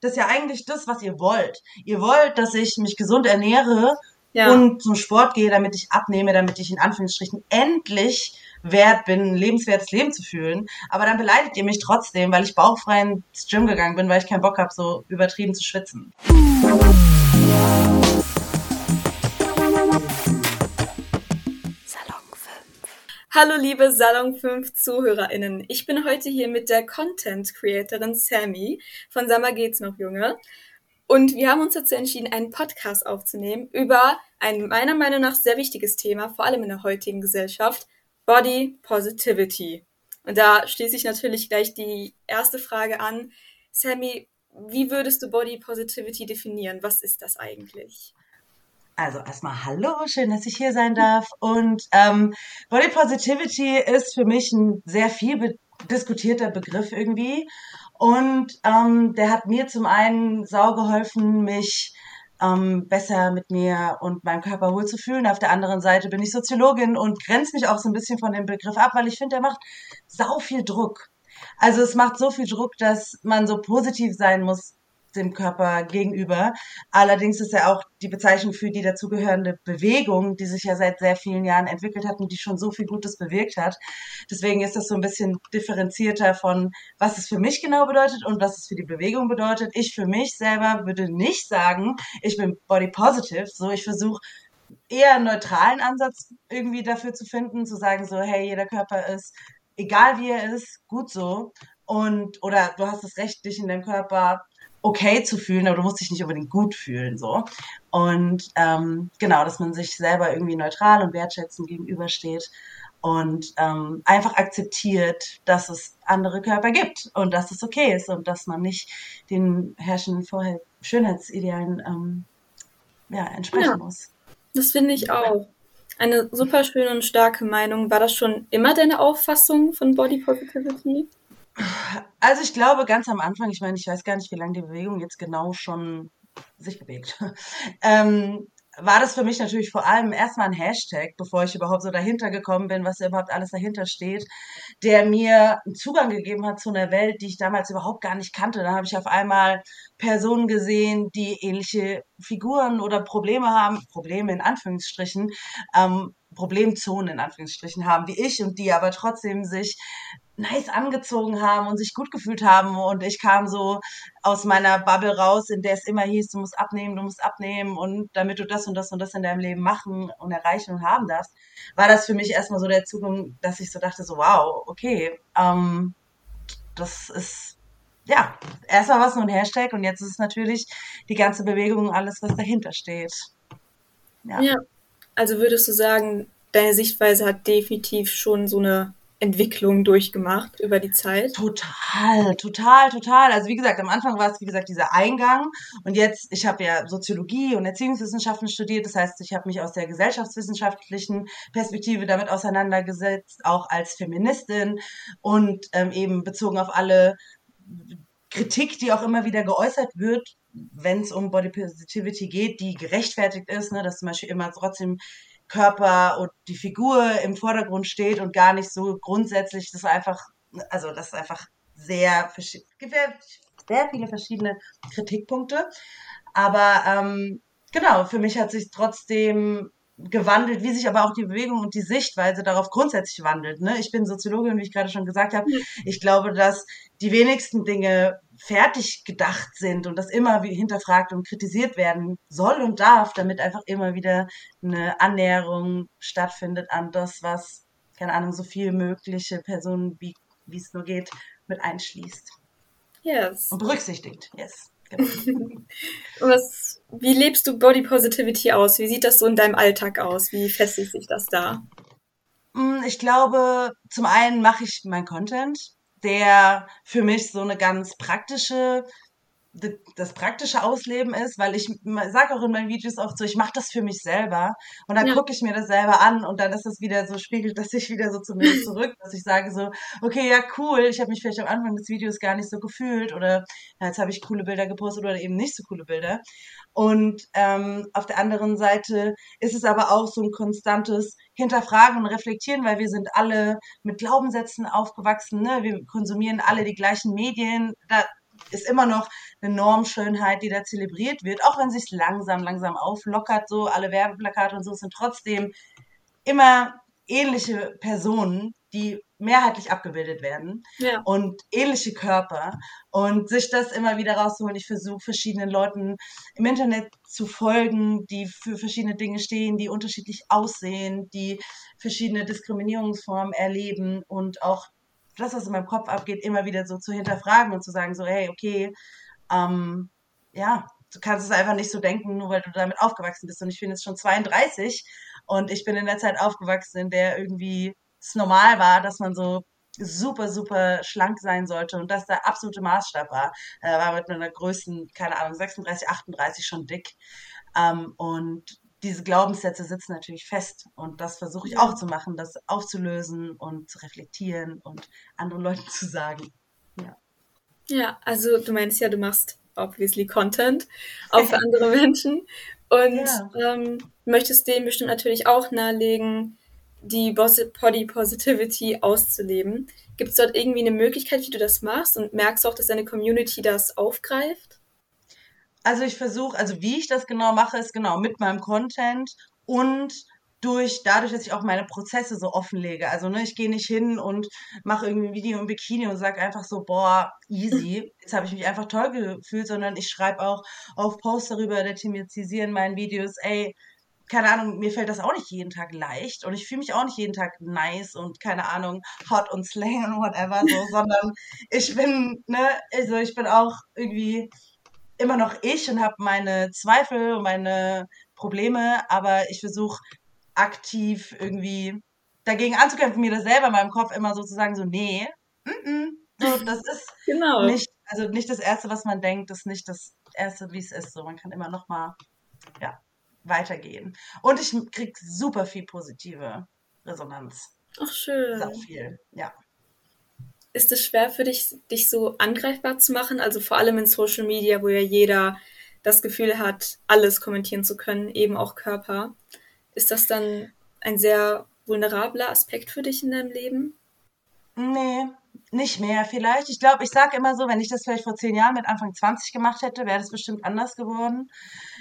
das ist ja eigentlich das, was ihr wollt. Ihr wollt, dass ich mich gesund ernähre ja. und zum Sport gehe, damit ich abnehme, damit ich in Anführungsstrichen endlich wert bin, ein lebenswertes Leben zu fühlen. Aber dann beleidigt ihr mich trotzdem, weil ich bauchfrei ins Gym gegangen bin, weil ich keinen Bock habe, so übertrieben zu schwitzen. Hallo liebe Salon 5 ZuhörerInnen. Ich bin heute hier mit der Content Creatorin Sammy von Summer geht's noch Junge. Und wir haben uns dazu entschieden, einen Podcast aufzunehmen über ein meiner Meinung nach sehr wichtiges Thema, vor allem in der heutigen Gesellschaft, Body Positivity. Und da schließe ich natürlich gleich die erste Frage an. Sammy, wie würdest du Body Positivity definieren? Was ist das eigentlich? Also erstmal hallo, schön, dass ich hier sein darf. Und ähm, Body Positivity ist für mich ein sehr viel be diskutierter Begriff irgendwie. Und ähm, der hat mir zum einen sau geholfen, mich ähm, besser mit mir und meinem Körper wohl zu fühlen. Auf der anderen Seite bin ich Soziologin und grenze mich auch so ein bisschen von dem Begriff ab, weil ich finde, der macht sau viel Druck. Also es macht so viel Druck, dass man so positiv sein muss dem Körper gegenüber. Allerdings ist ja auch die Bezeichnung für die dazugehörende Bewegung, die sich ja seit sehr vielen Jahren entwickelt hat und die schon so viel Gutes bewirkt hat. Deswegen ist das so ein bisschen differenzierter von, was es für mich genau bedeutet und was es für die Bewegung bedeutet. Ich für mich selber würde nicht sagen, ich bin body positive. So, ich versuche eher einen neutralen Ansatz irgendwie dafür zu finden, zu sagen so, hey, jeder Körper ist, egal wie er ist, gut so. Und, oder du hast das Recht, dich in deinem Körper okay zu fühlen, aber du musst dich nicht unbedingt gut fühlen, so. Und ähm, genau, dass man sich selber irgendwie neutral und wertschätzend gegenübersteht und ähm, einfach akzeptiert, dass es andere Körper gibt und dass es okay ist und dass man nicht den herrschenden Vorher Schönheitsidealen ähm, ja, entsprechen ja, muss. Das finde ich auch. Eine super schöne und starke Meinung. War das schon immer deine Auffassung von Body Positivity? Also ich glaube ganz am Anfang, ich meine, ich weiß gar nicht, wie lange die Bewegung jetzt genau schon sich bewegt, ähm, war das für mich natürlich vor allem erstmal ein Hashtag, bevor ich überhaupt so dahinter gekommen bin, was überhaupt alles dahinter steht, der mir einen Zugang gegeben hat zu einer Welt, die ich damals überhaupt gar nicht kannte. Da habe ich auf einmal Personen gesehen, die ähnliche Figuren oder Probleme haben, Probleme in Anführungsstrichen, ähm, Problemzonen in Anführungsstrichen haben wie ich und die aber trotzdem sich nice angezogen haben und sich gut gefühlt haben. Und ich kam so aus meiner Bubble raus, in der es immer hieß, du musst abnehmen, du musst abnehmen und damit du das und das und das in deinem Leben machen und erreichen und haben darfst, war das für mich erstmal so der Zugang, dass ich so dachte, so wow, okay, ähm, das ist ja, erstmal war es nur ein Hashtag und jetzt ist es natürlich die ganze Bewegung und alles, was dahinter steht. Ja. ja, also würdest du sagen, deine Sichtweise hat definitiv schon so eine Entwicklung durchgemacht über die Zeit? Total, total, total. Also wie gesagt, am Anfang war es, wie gesagt, dieser Eingang. Und jetzt, ich habe ja Soziologie und Erziehungswissenschaften studiert. Das heißt, ich habe mich aus der gesellschaftswissenschaftlichen Perspektive damit auseinandergesetzt, auch als Feministin und ähm, eben bezogen auf alle Kritik, die auch immer wieder geäußert wird, wenn es um Body Positivity geht, die gerechtfertigt ist, ne, dass zum Beispiel immer trotzdem Körper und die Figur im Vordergrund steht und gar nicht so grundsätzlich, das einfach, also das ist einfach sehr, sehr viele verschiedene Kritikpunkte. Aber ähm, genau, für mich hat sich trotzdem gewandelt, wie sich aber auch die Bewegung und die Sichtweise darauf grundsätzlich wandelt. Ne? Ich bin Soziologin, wie ich gerade schon gesagt habe. Ich glaube, dass die wenigsten Dinge fertig gedacht sind und das immer wie hinterfragt und kritisiert werden soll und darf, damit einfach immer wieder eine Annäherung stattfindet an das, was, keine Ahnung, so viel mögliche Personen, wie, wie es nur geht, mit einschließt. Yes. Und berücksichtigt, yes. Was, wie lebst du Body Positivity aus? Wie sieht das so in deinem Alltag aus? Wie festigt sich das da? Mm, ich glaube, zum einen mache ich mein Content der für mich so eine ganz praktische das praktische Ausleben ist, weil ich sage auch in meinen Videos oft so, ich mache das für mich selber und dann ja. gucke ich mir das selber an und dann ist es wieder so, spiegelt das sich wieder so zu mir zurück, dass ich sage so, okay, ja cool, ich habe mich vielleicht am Anfang des Videos gar nicht so gefühlt oder ja, jetzt habe ich coole Bilder gepostet oder eben nicht so coole Bilder. Und ähm, auf der anderen Seite ist es aber auch so ein konstantes Hinterfragen und Reflektieren, weil wir sind alle mit Glaubenssätzen aufgewachsen, ne? wir konsumieren alle die gleichen Medien. Da ist immer noch eine Normschönheit, die da zelebriert wird, auch wenn sich langsam, langsam auflockert, so alle Werbeplakate und so sind trotzdem immer ähnliche Personen, die mehrheitlich abgebildet werden Ja. und ähnliche Körper und sich das immer wieder rauszuholen. Ich versuche verschiedenen Leuten im Internet zu folgen, die für verschiedene Dinge stehen, die unterschiedlich aussehen, die verschiedene Diskriminierungsformen erleben und auch das, was in meinem Kopf abgeht, immer wieder so zu hinterfragen und zu sagen so, hey, okay, ähm, ja, du kannst es einfach nicht so denken, nur weil du damit aufgewachsen bist. Und ich bin jetzt schon 32 und ich bin in der Zeit aufgewachsen, in der irgendwie es normal war, dass man so super, super schlank sein sollte und das der absolute Maßstab war. Er war mit einer Größen, keine Ahnung, 36, 38 schon dick. Ähm, und diese Glaubenssätze sitzen natürlich fest. Und das versuche ich auch zu machen, das aufzulösen und zu reflektieren und anderen Leuten zu sagen. Ja. Ja, also du meinst ja, du machst obviously Content, auch für andere Menschen. Und Ja. ähm, möchtest denen bestimmt natürlich auch nahelegen, die Body Positivity auszuleben. Gibt es dort irgendwie eine Möglichkeit, wie du das machst? Und merkst du auch, dass deine Community das aufgreift? Also ich versuche, also wie ich das genau mache, ist genau mit meinem Content und durch, dadurch, dass ich auch meine Prozesse so offenlege. Also ne, ich gehe nicht hin und mache irgendwie ein Video im Bikini und sage einfach so, boah, easy, jetzt habe ich mich einfach toll gefühlt, sondern ich schreibe auch auf Posts darüber, der thematisieren in meinen Videos, ey, keine Ahnung, mir fällt das auch nicht jeden Tag leicht und ich fühle mich auch nicht jeden Tag nice und keine Ahnung, hot und slang und whatever so, sondern ich bin, ne, also ich bin auch irgendwie immer noch ich und habe meine Zweifel und meine Probleme, aber ich versuche aktiv irgendwie dagegen anzukämpfen, mir das selber in meinem Kopf immer so zu sagen, so, nee, mm -mm, so, das ist Genau. nicht, also nicht das Erste, was man denkt, das ist nicht das Erste, wie es ist. So, man kann immer noch mal, ja, weitergehen. Und ich krieg super viel positive Resonanz. Ach, schön. Sau viel, ja. Ist es schwer für dich, dich so angreifbar zu machen? Also vor allem in Social Media, wo ja jeder das Gefühl hat, alles kommentieren zu können, eben auch Körper. Ist das dann ein sehr vulnerabler Aspekt für dich in deinem Leben? Nee, nicht mehr vielleicht. Ich glaube, ich sage immer so, wenn ich das vielleicht vor zehn Jahren mit Anfang 20 gemacht hätte, wäre das bestimmt anders geworden.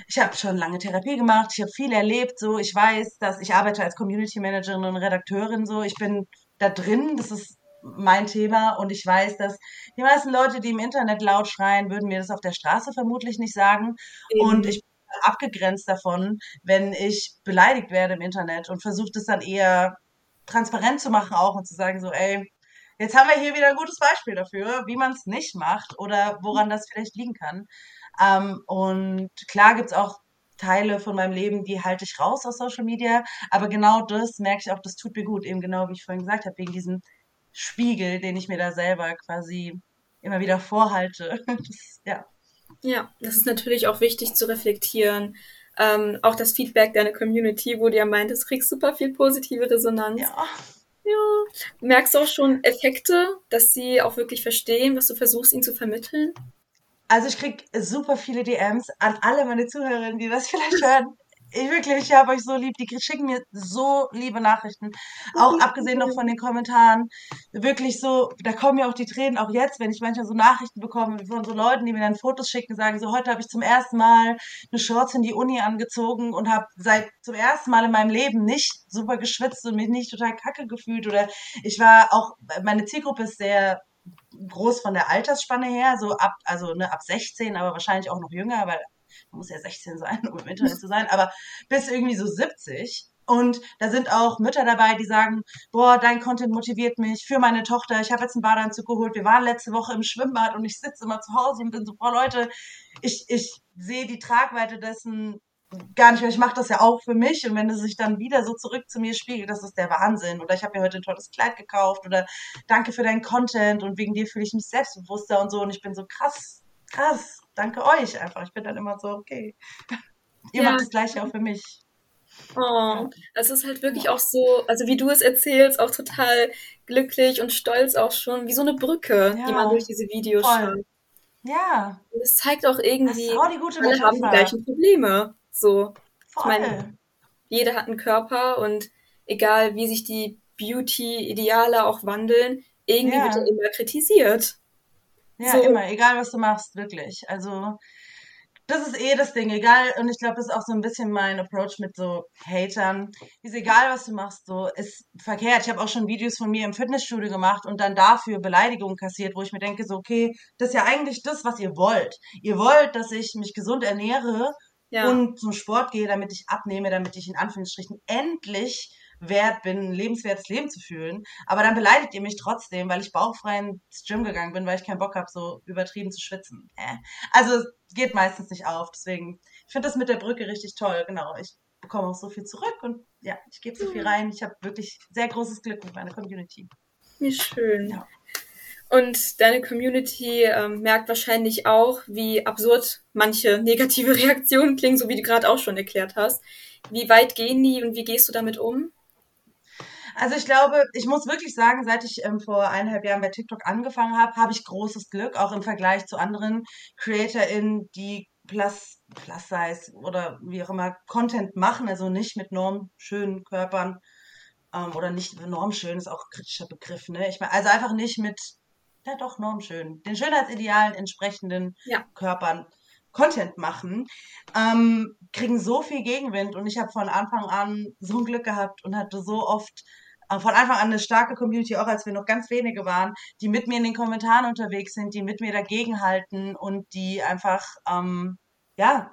Ich habe schon lange Therapie gemacht, ich habe viel erlebt, so ich weiß, dass ich arbeite als Community Managerin und Redakteurin, so ich bin da drin, das ist mein Thema und ich weiß, dass die meisten Leute, die im Internet laut schreien, würden mir das auf der Straße vermutlich nicht sagen und Eben. ich bin abgegrenzt davon, wenn ich beleidigt werde im Internet und versuche das dann eher transparent zu machen auch und zu sagen so, ey, Jetzt haben wir hier wieder ein gutes Beispiel dafür, wie man es nicht macht oder woran das vielleicht liegen kann. Ähm, und klar gibt's auch Teile von meinem Leben, die halte ich raus aus Social Media, aber genau das merke ich auch, das tut mir gut, eben genau wie ich vorhin gesagt habe, wegen diesem Spiegel, den ich mir da selber quasi immer wieder vorhalte. Das, ja. Ja, das ist natürlich auch wichtig zu reflektieren. Ähm, auch das Feedback deiner Community, wo du ja meintest, kriegst super viel positive Resonanz. Ja. Ja. Merkst du auch schon Effekte, dass sie auch wirklich verstehen, was du versuchst, ihnen zu vermitteln? Also ich krieg super viele DMs an alle meine Zuhörerinnen, die das vielleicht hören. Ich wirklich, ich habe euch so lieb. Die schicken mir so liebe Nachrichten. Auch abgesehen noch von den Kommentaren. Wirklich so, da kommen mir auch die Tränen, auch jetzt, wenn ich manchmal so Nachrichten bekomme von so Leuten, die mir dann Fotos schicken, sagen so, heute habe ich zum ersten Mal eine Shorts in die Uni angezogen und habe seit zum ersten Mal in meinem Leben nicht super geschwitzt und mich nicht total kacke gefühlt. Oder ich war auch, meine Zielgruppe ist sehr groß von der Altersspanne her, so ab, also ne, ab 16, aber wahrscheinlich auch noch jünger, weil muss ja 16 sein, um im Internet zu sein, aber bis irgendwie so 70. Und da sind auch Mütter dabei, die sagen, boah, dein Content motiviert mich für meine Tochter. Ich habe jetzt einen Badeanzug geholt. Wir waren letzte Woche im Schwimmbad und ich sitze immer zu Hause und bin so, boah, Leute, ich, ich sehe die Tragweite dessen gar nicht mehr. Ich mache das ja auch für mich. Und wenn es sich dann wieder so zurück zu mir spiegelt, das ist der Wahnsinn. Oder ich habe mir heute ein tolles Kleid gekauft. Oder danke für deinen Content. Und wegen dir fühle ich mich selbstbewusster und so. Und ich bin so krass, krass. Danke euch einfach. Ich bin dann immer so, okay. Ihr Ja. macht das gleiche auch für mich. Oh, es ist halt wirklich auch so, also wie du es erzählst, auch total glücklich und stolz auch schon, wie so eine Brücke, die man Ja, durch diese Videos voll. schafft. Ja, Und es zeigt auch das irgendwie, auch alle haben die gleichen Probleme. So, ich meine, Voll. jeder hat einen Körper und egal wie sich die Beauty-Ideale auch wandeln, irgendwie wird er Ja, immer kritisiert. Ja, so. immer, egal was du machst, wirklich. Also das ist eh das Ding, egal, und ich glaube, das ist auch so ein bisschen mein Approach mit so Hatern. Ist egal, was du machst, so, ist verkehrt. Ich habe auch schon Videos von mir im Fitnessstudio gemacht und dann dafür Beleidigungen kassiert, wo ich mir denke, so, okay, das ist ja eigentlich das, was ihr wollt. Ihr wollt, dass ich mich gesund ernähre ja. und zum Sport gehe, damit ich abnehme, damit ich in Anführungsstrichen endlich wert bin, ein lebenswertes Leben zu fühlen. Aber dann beleidigt ihr mich trotzdem, weil ich bauchfrei ins Gym gegangen bin, weil ich keinen Bock habe, so übertrieben zu schwitzen. Äh. Also geht meistens nicht auf. Deswegen, ich finde das mit der Brücke richtig toll. Genau, ich bekomme auch so viel zurück und ja, ich gebe so viel rein. Ich habe wirklich sehr großes Glück mit meiner Community. Wie schön. Ja. Und deine Community ähm, merkt wahrscheinlich auch, wie absurd manche negative Reaktionen klingen, so wie du gerade auch schon erklärt hast. Wie weit gehen die und wie gehst du damit um? Also ich glaube, ich muss wirklich sagen, seit ich ähm, vor eineinhalb Jahren bei TikTok angefangen habe, habe ich großes Glück, auch im Vergleich zu anderen CreatorInnen, die Plus, Plus Size oder wie auch immer Content machen, also nicht mit normschönen Körpern ähm, oder nicht normschön, ist auch ein kritischer Begriff, ne? Ich meine, also einfach nicht mit, ja doch, normschön, den Schönheitsidealen entsprechenden ja. Körpern Content machen, ähm, kriegen so viel Gegenwind und ich habe von Anfang an so ein Glück gehabt und hatte so oft von Anfang an eine starke Community, auch als wir noch ganz wenige waren, die mit mir in den Kommentaren unterwegs sind, die mit mir dagegenhalten und die einfach, ähm, ja,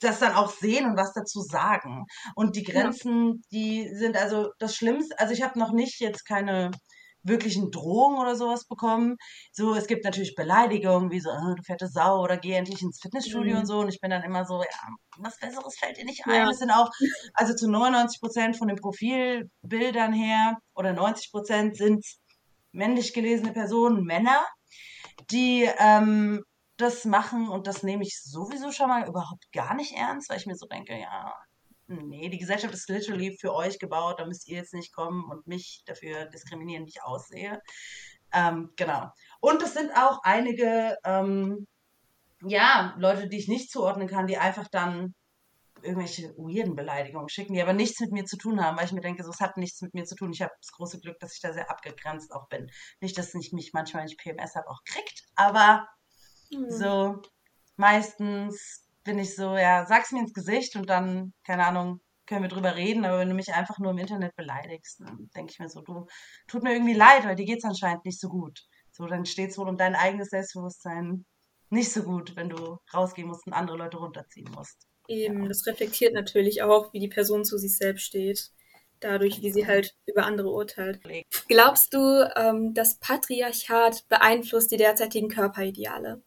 das dann auch sehen und was dazu sagen. Und die Grenzen, ja. die sind also das Schlimmste, also ich habe noch nicht jetzt keine wirklichen Drohungen oder sowas bekommen. So, es gibt natürlich Beleidigungen, wie so, oh, du fette Sau oder geh endlich ins Fitnessstudio mhm. und so. Und ich bin dann immer so, ja, was Besseres fällt dir nicht ein. Ja. Das sind auch, also zu 99 Prozent von den Profilbildern her oder 90 Prozent sind männlich gelesene Personen, Männer, die ähm, das machen und das nehme ich sowieso schon mal überhaupt gar nicht ernst, weil ich mir so denke, ja, nee, die Gesellschaft ist literally für euch gebaut, da müsst ihr jetzt nicht kommen und mich dafür diskriminieren, wie ich aussehe. Ähm, genau. Und es sind auch einige, ähm, ja, Leute, die ich nicht zuordnen kann, die einfach dann irgendwelche weirden Beleidigungen schicken, die aber nichts mit mir zu tun haben, weil ich mir denke, so, es hat nichts mit mir zu tun. Ich habe das große Glück, dass ich da sehr abgegrenzt auch bin. Nicht, dass ich mich manchmal, wenn ich PMS habe, auch kriegt, aber mhm. so meistens bin ich so, ja, sag's mir ins Gesicht und dann, keine Ahnung, können wir drüber reden, aber wenn du mich einfach nur im Internet beleidigst, dann denke ich mir so, du, tut mir irgendwie leid, weil dir geht's anscheinend nicht so gut. So, dann steht's wohl um dein eigenes Selbstbewusstsein nicht so gut, wenn du rausgehen musst und andere Leute runterziehen musst. Eben, ja. das reflektiert natürlich auch, wie die Person zu sich selbst steht. Dadurch, wie sie halt über andere urteilt. Glaubst du, ähm, das Patriarchat beeinflusst die derzeitigen Körperideale?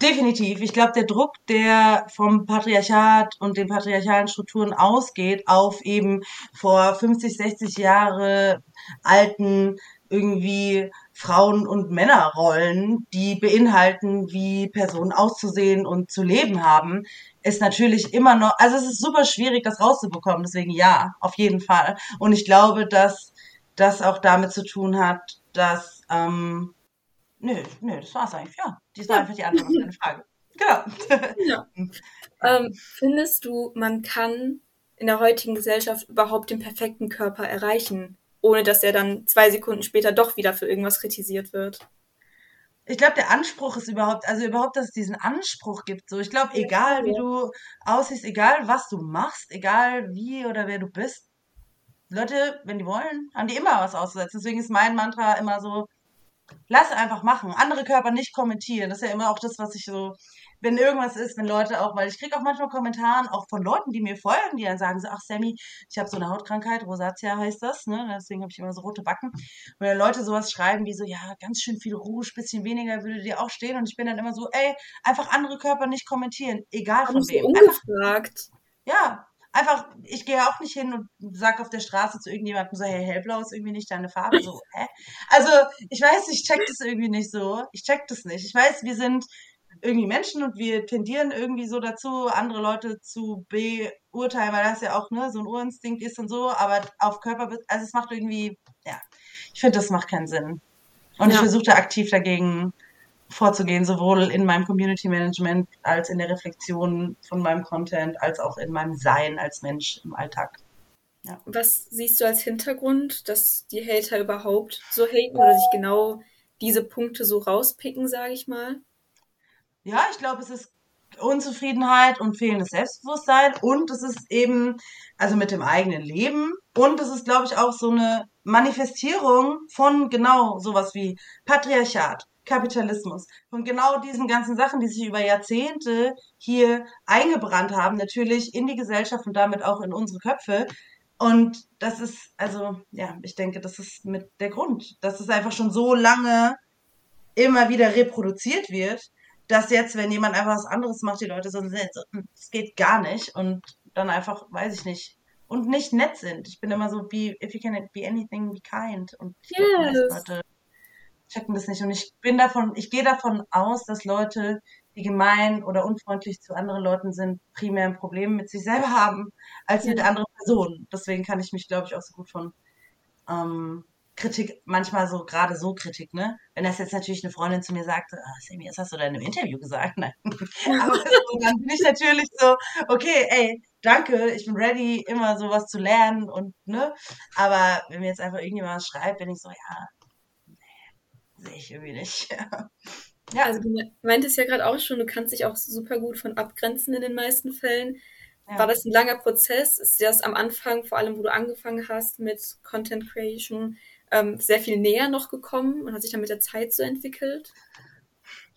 Definitiv. Ich glaube, der Druck, der vom Patriarchat und den patriarchalen Strukturen ausgeht, auf eben vor 50, 60 Jahre alten irgendwie Frauen- und Männerrollen, die beinhalten, wie Personen auszusehen und zu leben haben, ist natürlich immer noch, also es ist super schwierig, das rauszubekommen. Deswegen ja, auf jeden Fall. Und ich glaube, dass das auch damit zu tun hat, dass ähm, Nö, nö, das war's eigentlich. Ja, die ist ja. einfach die Antwort auf deine Frage. Genau. Ja. Ähm, findest du, man kann in der heutigen Gesellschaft überhaupt den perfekten Körper erreichen, ohne dass er dann zwei Sekunden später doch wieder für irgendwas kritisiert wird? Ich glaube, der Anspruch ist überhaupt, also überhaupt, dass es diesen Anspruch gibt. So, ich glaube, egal wie du aussiehst, egal was du machst, egal wie oder wer du bist, Leute, wenn die wollen, haben die immer was auszusetzen. Deswegen ist mein Mantra immer so, lass einfach machen. Andere Körper nicht kommentieren. Das ist ja immer auch das, was ich so, wenn irgendwas ist, wenn Leute auch, weil ich kriege auch manchmal Kommentare auch von Leuten, die mir folgen, die dann sagen so, ach Sammy, ich habe so eine Hautkrankheit, Rosatia heißt das, ne? Deswegen habe ich immer so rote Backen. Und dann Leute sowas schreiben wie so, ja, ganz schön viel Rouge, bisschen weniger würde dir auch stehen. Und ich bin dann immer so, ey, einfach andere Körper nicht kommentieren, egal von wem. Ungefragt. Einfach, ja, einfach, ich gehe auch nicht hin und sag auf der Straße zu irgendjemandem so, hey, hellblau ist irgendwie nicht deine Farbe. So, hä? Also, ich weiß, ich check das irgendwie nicht so. Ich check das nicht. Ich weiß, wir sind irgendwie Menschen und wir tendieren irgendwie so dazu, andere Leute zu beurteilen, weil das ja auch ne, so ein Urinstinkt ist und so, aber auf Körper, also es macht irgendwie, ja, ich finde, das macht keinen Sinn. Und ja. ich versuche da aktiv dagegen vorzugehen, sowohl in meinem Community Management als in der Reflexion von meinem Content, als auch in meinem Sein als Mensch im Alltag. Ja. Was siehst du als Hintergrund, dass die Hater überhaupt so haten oder sich genau diese Punkte so rauspicken, sage ich mal? Ja, ich glaube, es ist Unzufriedenheit und fehlendes Selbstbewusstsein und es ist eben, also mit dem eigenen Leben und es ist, glaube ich, auch so eine Manifestierung von genau sowas wie Patriarchat, Kapitalismus, von genau diesen ganzen Sachen, die sich über Jahrzehnte hier eingebrannt haben, natürlich in die Gesellschaft und damit auch in unsere Köpfe. Und das ist, also, ja, ich denke, das ist mit der Grund, dass es einfach schon so lange immer wieder reproduziert wird, dass jetzt, wenn jemand einfach was anderes macht, die Leute so sind, es geht gar nicht und dann einfach, weiß ich nicht, und nicht nett sind. Ich bin immer so, be, if you can be anything, be kind. Und yes. glaub, Leute checken das nicht. Und ich bin davon, ich gehe davon aus, dass Leute, die gemein oder unfreundlich zu anderen Leuten sind, primär ein Problem mit sich selber haben, als ja. mit anderen Personen. Deswegen kann ich mich, glaube ich, auch so gut von ähm, Kritik, manchmal so, gerade so Kritik, ne? Wenn das jetzt natürlich eine Freundin zu mir sagt, ah, Sammy, das hast du da in einem Interview gesagt? Nein. Aber so, dann bin ich natürlich so, okay, ey, danke, ich bin ready, immer sowas zu lernen und, ne? Aber wenn mir jetzt einfach irgendjemand was schreibt, bin ich so, ja, sehe ich irgendwie nicht. ja. Also du meintest ja gerade auch schon, du kannst dich auch super gut von abgrenzen in den meisten Fällen. Ja. War das ein langer Prozess? Ist dir das am Anfang, vor allem wo du angefangen hast mit Content Creation, ähm, sehr viel näher noch gekommen und hat sich dann mit der Zeit so entwickelt?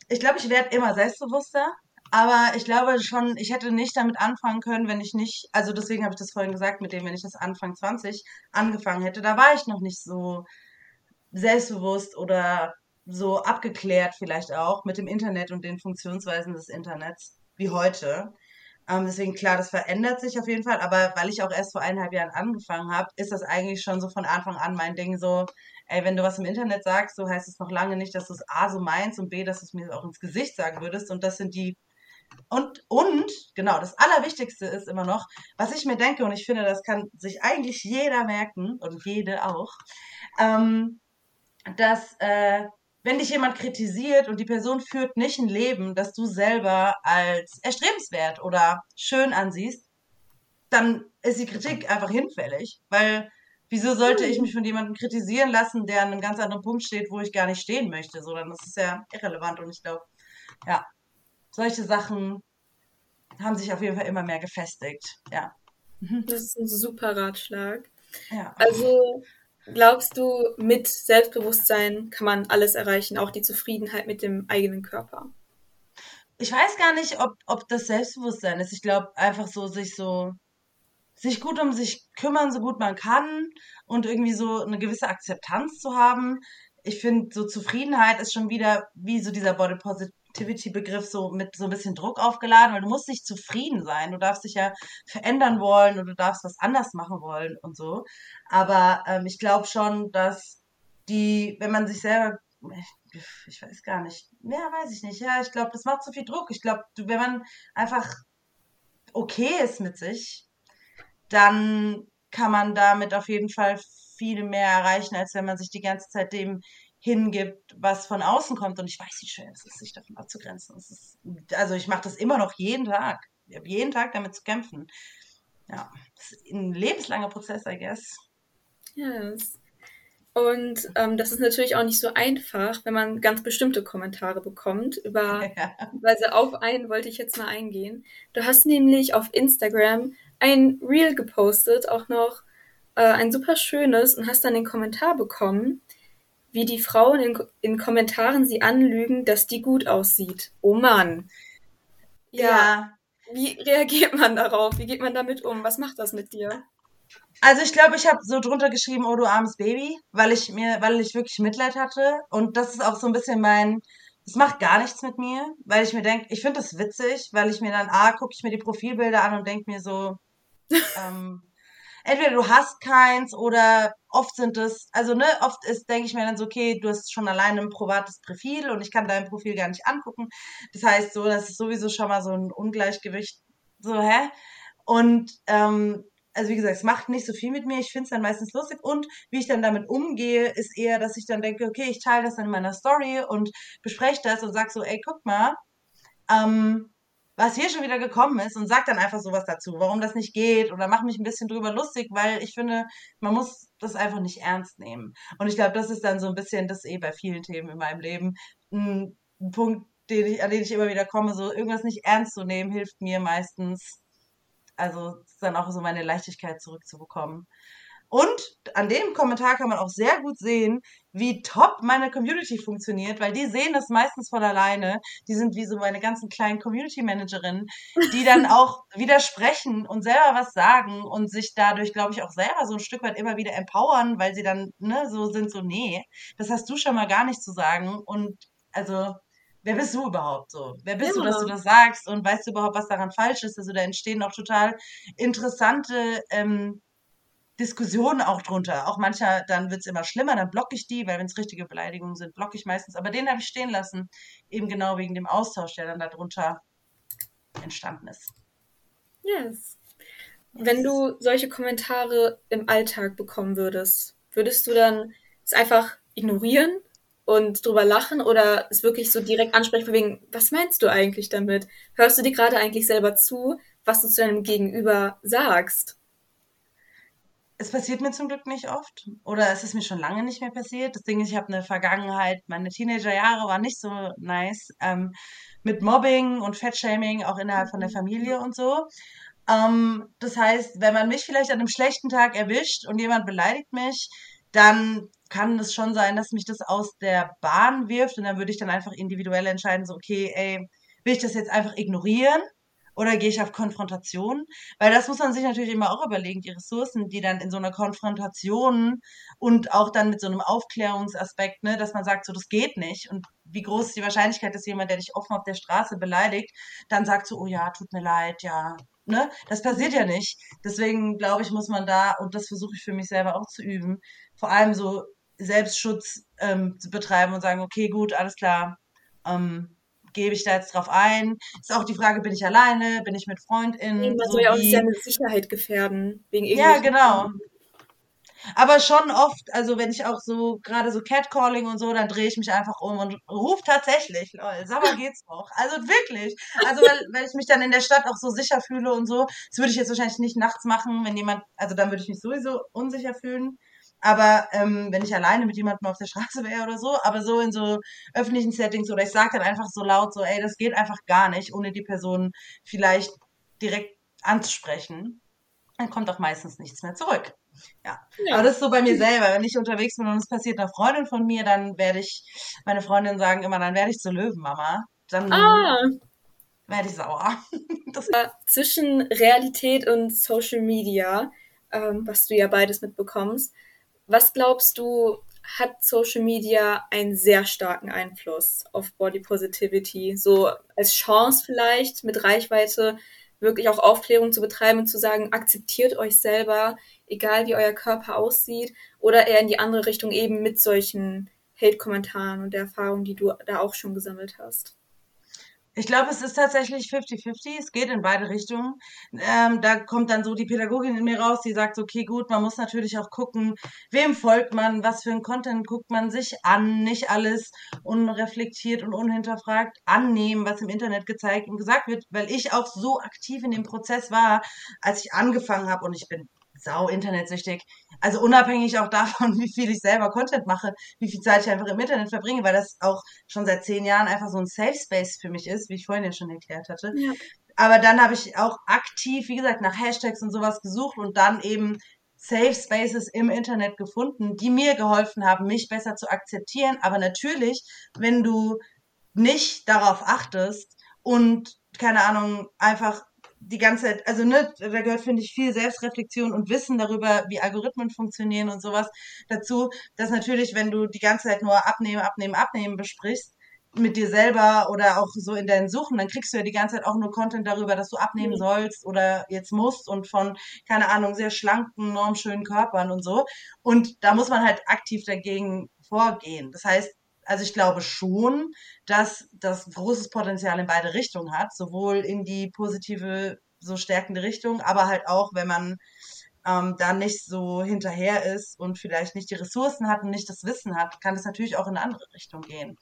Ich glaube, ich werde immer selbstbewusster, aber ich glaube schon, ich hätte nicht damit anfangen können, wenn ich nicht, also deswegen habe ich das vorhin gesagt, mit dem, wenn ich das Anfang 20 angefangen hätte, da war ich noch nicht so selbstbewusst oder so abgeklärt vielleicht auch mit dem Internet und den Funktionsweisen des Internets wie heute. Ähm, deswegen klar, das verändert sich auf jeden Fall, aber weil ich auch erst vor eineinhalb Jahren angefangen habe, ist das eigentlich schon so von Anfang an mein Ding so, ey, wenn du was im Internet sagst, so heißt es noch lange nicht, dass du es A so meinst und B, dass du es mir auch ins Gesicht sagen würdest und das sind die und, und, genau, das Allerwichtigste ist immer noch, was ich mir denke, und ich finde, das kann sich eigentlich jeder merken, und jede auch, ähm, dass äh, wenn dich jemand kritisiert und die Person führt nicht ein Leben, das du selber als erstrebenswert oder schön ansiehst, dann ist die Kritik einfach hinfällig, weil wieso sollte ich hm. mich von jemandem kritisieren lassen, der an einem ganz anderen Punkt steht, wo ich gar nicht stehen möchte, so dann ist es ja irrelevant und ich glaube, ja, solche Sachen haben sich auf jeden Fall immer mehr gefestigt, ja. Das ist ein super Ratschlag. Ja. Also Glaubst du, mit Selbstbewusstsein kann man alles erreichen, auch die Zufriedenheit mit dem eigenen Körper? Ich weiß gar nicht, ob, ob das Selbstbewusstsein ist. Ich glaube einfach so, sich so, sich gut um sich kümmern, so gut man kann und irgendwie so eine gewisse Akzeptanz zu haben. Ich finde, so Zufriedenheit ist schon wieder wie so dieser Body Positive Activity-Begriff so mit so ein bisschen Druck aufgeladen, weil du musst nicht zufrieden sein. Du darfst dich ja verändern wollen und du darfst was anders machen wollen und so. Aber ähm, ich glaube schon, dass die, wenn man sich selber, ich, weiß gar nicht, mehr weiß ich nicht. Ja, ich glaube, das macht zu viel Druck. Ich glaube, wenn man einfach okay ist mit sich, dann kann man damit auf jeden Fall viel mehr erreichen, als wenn man sich die ganze Zeit dem hingibt, was von außen kommt. Und ich weiß, wie schwer es ist, sich davon abzugrenzen. Ist, also ich mache das immer noch jeden Tag. Ich habe jeden Tag damit zu kämpfen. Ja, das ist ein lebenslanger Prozess, I guess. Yes. Und ähm, das ist natürlich auch nicht so einfach, wenn man ganz bestimmte Kommentare bekommt. Über, ja. also auf einen wollte ich jetzt mal eingehen. Du hast nämlich auf Instagram ein Reel gepostet, auch noch äh, ein super schönes, und hast dann den Kommentar bekommen, wie die Frauen in, in Kommentaren sie anlügen, dass die gut aussieht. Oh Mann. Ja. ja. Wie reagiert man darauf? Wie geht man damit um? Was macht das mit dir? Also ich glaube, ich habe so drunter geschrieben, oh du armes Baby, weil ich mir, weil ich wirklich Mitleid hatte. Und das ist auch so ein bisschen mein, es macht gar nichts mit mir, weil ich mir denke, ich finde das witzig, weil ich mir dann, ah, gucke ich mir die Profilbilder an und denke mir so, ähm, entweder du hast keins oder oft sind es, also ne, oft ist, denke ich mir dann so, okay, du hast schon alleine ein privates Profil und ich kann dein Profil gar nicht angucken. Das heißt so, das ist sowieso schon mal so ein Ungleichgewicht. So, hä? Und ähm, also wie gesagt, es macht nicht so viel mit mir. Ich finde es dann meistens lustig. Und wie ich dann damit umgehe, ist eher, dass ich dann denke, okay, ich teile das dann in meiner Story und bespreche das und sag so, ey, guck mal, ähm, was hier schon wieder gekommen ist und sag dann einfach sowas dazu, warum das nicht geht oder mach mich ein bisschen drüber lustig, weil ich finde, man muss das einfach nicht ernst nehmen. Und ich glaube, das ist dann so ein bisschen, das eh bei vielen Themen in meinem Leben, ein, ein Punkt, den ich, an den ich immer wieder komme, so irgendwas nicht ernst zu nehmen, hilft mir meistens, also dann auch so meine Leichtigkeit zurückzubekommen. Und an dem Kommentar kann man auch sehr gut sehen, wie top meine Community funktioniert, weil die sehen das meistens von alleine. Die sind wie so meine ganzen kleinen Community Managerinnen, die dann auch widersprechen und selber was sagen und sich dadurch, glaube ich, auch selber so ein Stück weit immer wieder empowern, weil sie dann ne, so sind, so, nee, das hast du schon mal gar nicht zu sagen. Und also, wer bist du überhaupt so? Wer bist ja. du, dass du das sagst und weißt du überhaupt, was daran falsch ist? Also da entstehen auch total interessante ähm, Diskussionen auch drunter. Auch mancher, dann wird es immer schlimmer, dann blocke ich die, weil wenn es richtige Beleidigungen sind, blocke ich meistens. Aber den habe ich stehen lassen, eben genau wegen dem Austausch, der dann darunter entstanden ist. Yes. Wenn du solche Kommentare im Alltag bekommen würdest, würdest du dann es einfach ignorieren und drüber lachen oder es wirklich so direkt ansprechen, wegen, was meinst du eigentlich damit? Hörst du dir gerade eigentlich selber zu, was du zu deinem Gegenüber sagst? Es passiert mir zum Glück nicht oft oder es ist mir schon lange nicht mehr passiert. Das Ding ist, ich habe eine Vergangenheit, meine Teenagerjahre waren nicht so nice ähm, mit Mobbing und Fettshaming auch innerhalb von der mhm. Familie und so. Ähm, das heißt, wenn man mich vielleicht an einem schlechten Tag erwischt und jemand beleidigt mich, dann kann es schon sein, dass mich das aus der Bahn wirft und dann würde ich dann einfach individuell entscheiden, so okay, ey, will ich das jetzt einfach ignorieren oder gehe ich auf Konfrontation? Weil das muss man sich natürlich immer auch überlegen, die Ressourcen, die dann in so einer Konfrontation und auch dann mit so einem Aufklärungsaspekt, ne, dass man sagt, so das geht nicht. Und wie groß ist die Wahrscheinlichkeit, dass jemand, der dich offen auf der Straße beleidigt, dann sagt so, oh ja, tut mir leid, ja. Ne? Das passiert ja nicht. Deswegen glaube ich, muss man da, und das versuche ich für mich selber auch zu üben, vor allem so Selbstschutz ähm, zu betreiben und sagen, okay, gut, alles klar, ähm, gebe ich da jetzt drauf ein? Ist auch die Frage, bin ich alleine, bin ich mit FreundInnen? Nee, man so soll ja auch nicht seine Sicherheit gefährden. Wegen ja, genau. Aber schon oft, also wenn ich auch so, gerade so Catcalling und so, dann drehe ich mich einfach um und rufe tatsächlich, lol, sag mal, geht's noch. Also wirklich. Also weil, weil ich mich dann in der Stadt auch so sicher fühle und so. Das würde ich jetzt wahrscheinlich nicht nachts machen, wenn jemand, also dann würde ich mich sowieso unsicher fühlen. Aber ähm, wenn ich alleine mit jemandem auf der Straße wäre oder so, aber so in so öffentlichen Settings oder ich sage dann einfach so laut, so, ey, das geht einfach gar nicht, ohne die Person vielleicht direkt anzusprechen, dann kommt auch meistens nichts mehr zurück. Ja. ja. Aber das ist so bei mir selber. Wenn ich unterwegs bin und es passiert einer Freundin von mir, dann werde ich, meine Freundin sagen immer, dann werde ich zur Löwenmama. Dann ah. werde ich sauer. Zwischen Realität und Social Media, ähm, was du ja beides mitbekommst, was glaubst du, hat Social Media einen sehr starken Einfluss auf Body Positivity? So als Chance vielleicht mit Reichweite wirklich auch Aufklärung zu betreiben und zu sagen, akzeptiert euch selber, egal wie euer Körper aussieht, oder eher in die andere Richtung eben mit solchen Hate-Kommentaren und der Erfahrung, die du da auch schon gesammelt hast? Ich glaube, es ist tatsächlich 50-50. Es geht in beide Richtungen. Ähm, da kommt dann so die Pädagogin in mir raus, die sagt, okay, gut, man muss natürlich auch gucken, wem folgt man, was für ein Content guckt man sich an, nicht alles unreflektiert und unhinterfragt annehmen, was im Internet gezeigt und gesagt wird, weil ich auch so aktiv in dem Prozess war, als ich angefangen habe und ich bin sau internetsüchtig. Also unabhängig auch davon, wie viel ich selber Content mache, wie viel Zeit ich einfach im Internet verbringe, weil das auch schon seit zehn Jahren einfach so ein Safe Space für mich ist, wie ich vorhin ja schon erklärt hatte. Ja. Aber dann habe ich auch aktiv, wie gesagt, nach Hashtags und sowas gesucht und dann eben Safe Spaces im Internet gefunden, die mir geholfen haben, mich besser zu akzeptieren. Aber natürlich, wenn du nicht darauf achtest und keine Ahnung, einfach die ganze Zeit, also ne, da gehört, finde ich, viel Selbstreflexion und Wissen darüber, wie Algorithmen funktionieren und sowas dazu, dass natürlich, wenn du die ganze Zeit nur abnehmen, abnehmen, abnehmen besprichst, mit dir selber oder auch so in deinen Suchen, dann kriegst du ja die ganze Zeit auch nur Content darüber, dass du abnehmen mhm. sollst oder jetzt musst und von, keine Ahnung, sehr schlanken, normschönen Körpern und so. Und da muss man halt aktiv dagegen vorgehen. Das heißt, also ich glaube schon, dass das großes Potenzial in beide Richtungen hat, sowohl in die positive, so stärkende Richtung, aber halt auch, wenn man ähm, da nicht so hinterher ist und vielleicht nicht die Ressourcen hat und nicht das Wissen hat, kann es natürlich auch in eine andere Richtung gehen.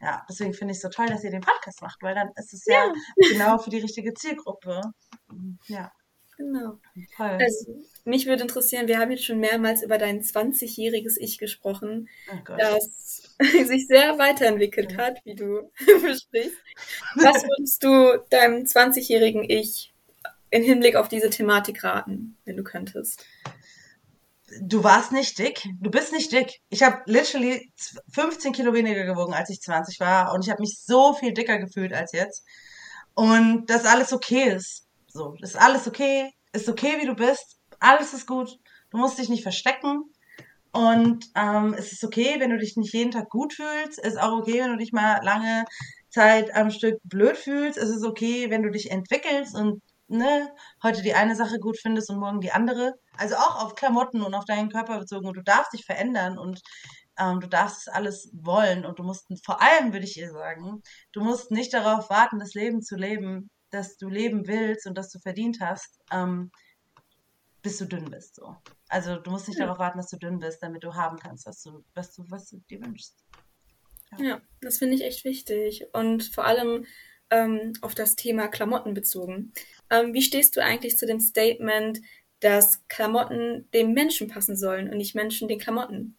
ja, deswegen finde ich es so toll, dass ihr den Podcast macht, weil dann ist es ja, ja genau für die richtige Zielgruppe. Ja. Genau. Toll. Also, mich würde interessieren, wir haben jetzt schon mehrmals über dein 20-jähriges Ich gesprochen, oh das sich sehr weiterentwickelt hat, wie du besprichst. Was würdest du deinem 20-jährigen Ich in Hinblick auf diese Thematik raten, wenn du könntest? Du warst nicht dick. Du bist nicht dick. Ich habe literally 15 Kilo weniger gewogen, als ich 20 war. Und ich habe mich so viel dicker gefühlt als jetzt. Und dass alles okay ist. So, ist alles okay. Ist okay, wie du bist. Alles ist gut. Du musst dich nicht verstecken. Und ähm, es ist okay, wenn du dich nicht jeden Tag gut fühlst. Es ist auch okay, wenn du dich mal lange Zeit am Stück blöd fühlst. Es ist okay, wenn du dich entwickelst und ne, heute die eine Sache gut findest und morgen die andere. Also auch auf Klamotten und auf deinen Körper bezogen. Und du darfst dich verändern und ähm, du darfst alles wollen. Und du musst, vor allem würde ich ihr sagen, du musst nicht darauf warten, das Leben zu leben, das du leben willst und das du verdient hast, ähm, bis du dünn bist. So. Also du musst nicht ja. darauf warten, dass du dünn bist, damit du haben kannst, was du, was du, was du dir wünschst. Ja, ja das finde ich echt wichtig. Und vor allem ähm, auf das Thema Klamotten bezogen. Ähm, wie stehst du eigentlich zu dem Statement, dass Klamotten dem Menschen passen sollen und nicht Menschen den Klamotten?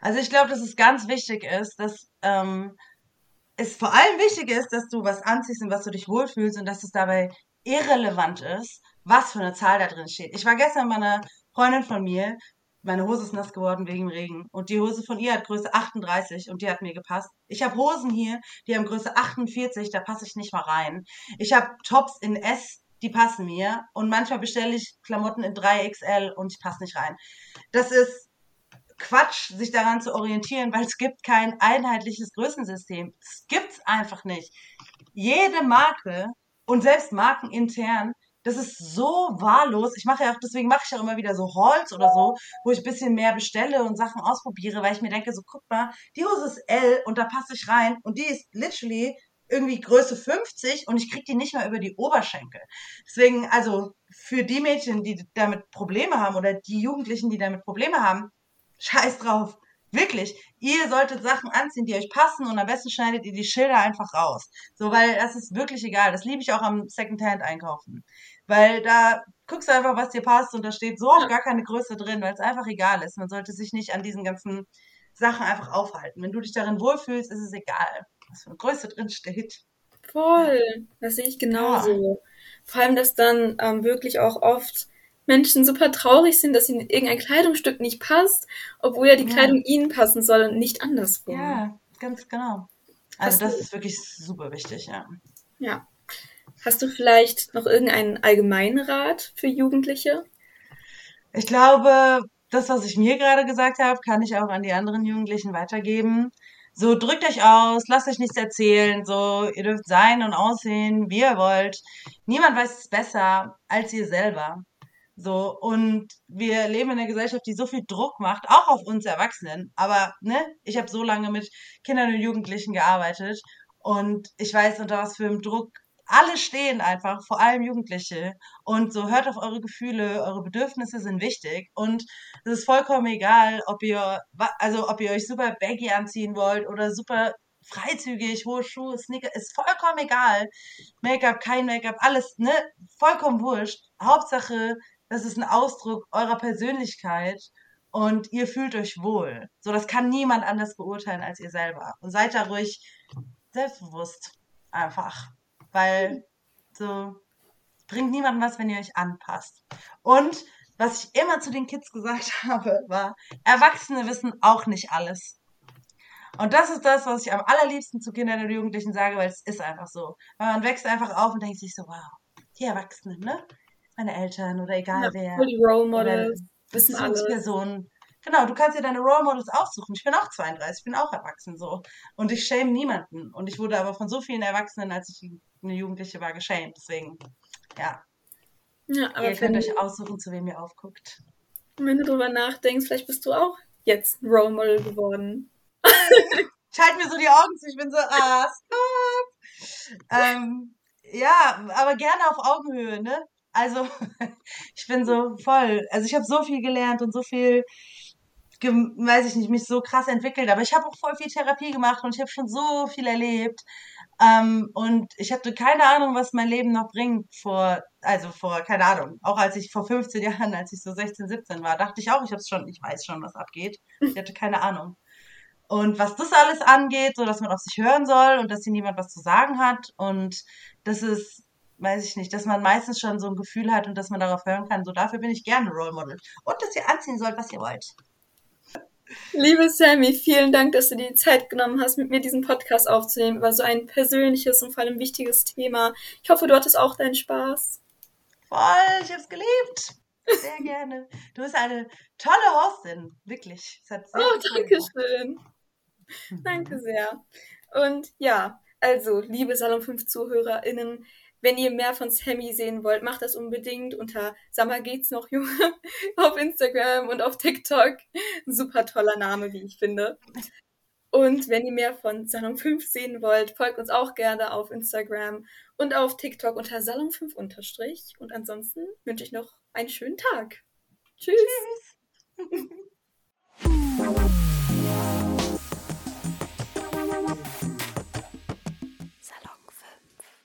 Also ich glaube, dass es ganz wichtig ist, dass ähm, es vor allem wichtig ist, dass du was anziehst und was du dich wohlfühlst und dass es dabei irrelevant ist, was für eine Zahl da drin steht. Ich war gestern bei einer Freundin von mir, meine Hose ist nass geworden wegen Regen. Und die Hose von ihr hat Größe 38 und die hat mir gepasst. Ich habe Hosen hier, die haben Größe 48, da passe ich nicht mal rein. Ich habe Tops in S, die passen mir. Und manchmal bestelle ich Klamotten in 3XL und ich passe nicht rein. Das ist Quatsch, sich daran zu orientieren, weil es gibt kein einheitliches Größensystem. Es gibt's einfach nicht. Jede Marke und selbst Marken intern das ist so wahllos. Ich mache ja auch, deswegen mache ich ja immer wieder so Halls oder so, wo ich ein bisschen mehr bestelle und Sachen ausprobiere, weil ich mir denke, so guck mal, die Hose ist L und da passe ich rein und die ist literally irgendwie Größe 50 und ich krieg die nicht mal über die Oberschenkel. Deswegen, also für die Mädchen, die damit Probleme haben oder die Jugendlichen, die damit Probleme haben, scheiß drauf. Wirklich, ihr solltet Sachen anziehen, die euch passen und am besten schneidet ihr die Schilder einfach raus. So, weil das ist wirklich egal. Das liebe ich auch am Secondhand einkaufen. Weil da guckst du einfach, was dir passt und da steht so auch gar keine Größe drin, weil es einfach egal ist. Man sollte sich nicht an diesen ganzen Sachen einfach aufhalten. Wenn du dich darin wohlfühlst, ist es egal, was für eine Größe drin steht. Voll, das sehe ich genauso. Ja. Vor allem, dass dann ähm, wirklich auch oft Menschen super traurig sind, dass ihnen irgendein Kleidungsstück nicht passt, obwohl ja die ja. Kleidung ihnen passen soll und nicht andersrum. Ja, ganz genau. Also das ist wirklich super wichtig, ja. Ja. Hast du vielleicht noch irgendeinen allgemeinen Rat für Jugendliche? Ich glaube, das, was ich mir gerade gesagt habe, kann ich auch an die anderen Jugendlichen weitergeben. So, drückt euch aus, lasst euch nichts erzählen, so, ihr dürft sein und aussehen, wie ihr wollt. Niemand weiß es besser als ihr selber. So, und wir leben in einer Gesellschaft, die so viel Druck macht, auch auf uns Erwachsenen. Aber, ne, ich habe so lange mit Kindern und Jugendlichen gearbeitet und ich weiß, unter was für einem Druck alle stehen einfach, vor allem Jugendliche. Und so hört auf eure Gefühle, eure Bedürfnisse sind wichtig. Und es ist vollkommen egal, ob ihr, also ob ihr euch super baggy anziehen wollt oder super freizügig, hohe Schuhe, Sneaker, ist vollkommen egal. Make-up, kein Make-up, alles, ne? Vollkommen wurscht. Hauptsache, das ist ein Ausdruck eurer Persönlichkeit und ihr fühlt euch wohl. So, das kann niemand anders beurteilen als ihr selber. Und seid da ruhig selbstbewusst einfach weil so bringt niemandem was, wenn ihr euch anpasst. Und was ich immer zu den Kids gesagt habe, war, Erwachsene wissen auch nicht alles. Und das ist das, was ich am allerliebsten zu Kindern und Jugendlichen sage, weil es ist einfach so. Weil man wächst einfach auf und denkt sich so, wow, die Erwachsenen, ne? Meine Eltern oder egal ja, wer. Die Role Models, wissen. Personen Genau, du kannst dir deine Role Models aussuchen. Ich bin auch 32, ich bin auch erwachsen so. Und ich shame niemanden. Und ich wurde aber von so vielen Erwachsenen, als ich eine Jugendliche war, geschämt. Deswegen, ja. ja aber ihr könnt euch aussuchen, zu wem ihr aufguckt. Wenn du drüber nachdenkst, vielleicht bist du auch jetzt ein Role Model geworden. ich halte mir so die Augen zu, ich bin so, ah, stop. ähm, ja, aber gerne auf Augenhöhe, ne? Also, ich bin so voll. Also, ich habe so viel gelernt und so viel weiß ich nicht, mich so krass entwickelt. Aber ich habe auch voll viel Therapie gemacht und ich habe schon so viel erlebt. Ähm, und ich hatte keine Ahnung, was mein Leben noch bringt vor, also vor, keine Ahnung, auch als ich vor 15 Jahren, als ich so 16, 17 war, dachte ich auch, ich hab's schon, ich weiß schon, was abgeht. Ich hatte keine Ahnung. Und was das alles angeht, so dass man auf sich hören soll und dass hier niemand was zu sagen hat und das ist, weiß ich nicht, dass man meistens schon so ein Gefühl hat und dass man darauf hören kann, so dafür bin ich gerne Role Model. Und dass ihr anziehen sollt, was ihr wollt. Liebe Sammy, vielen Dank, dass du dir die Zeit genommen hast, mit mir diesen Podcast aufzunehmen. War so ein persönliches und vor allem wichtiges Thema. Ich hoffe, du hattest auch deinen Spaß. Voll, ich hab's geliebt. Sehr gerne. Du bist eine tolle Hostin, wirklich. oh, danke schön. Danke sehr. Und ja, also, liebe Salon 5 ZuhörerInnen, wenn ihr mehr von Sammy sehen wollt, macht das unbedingt unter Summer geht's noch, Junge, auf Instagram und auf TikTok. Super toller Name, wie ich finde. Und wenn ihr mehr von Salon 5 sehen wollt, folgt uns auch gerne auf Instagram und auf TikTok unter Salon 5 unterstrich. Und ansonsten wünsche ich noch einen schönen Tag. Tschüss. Tschüss.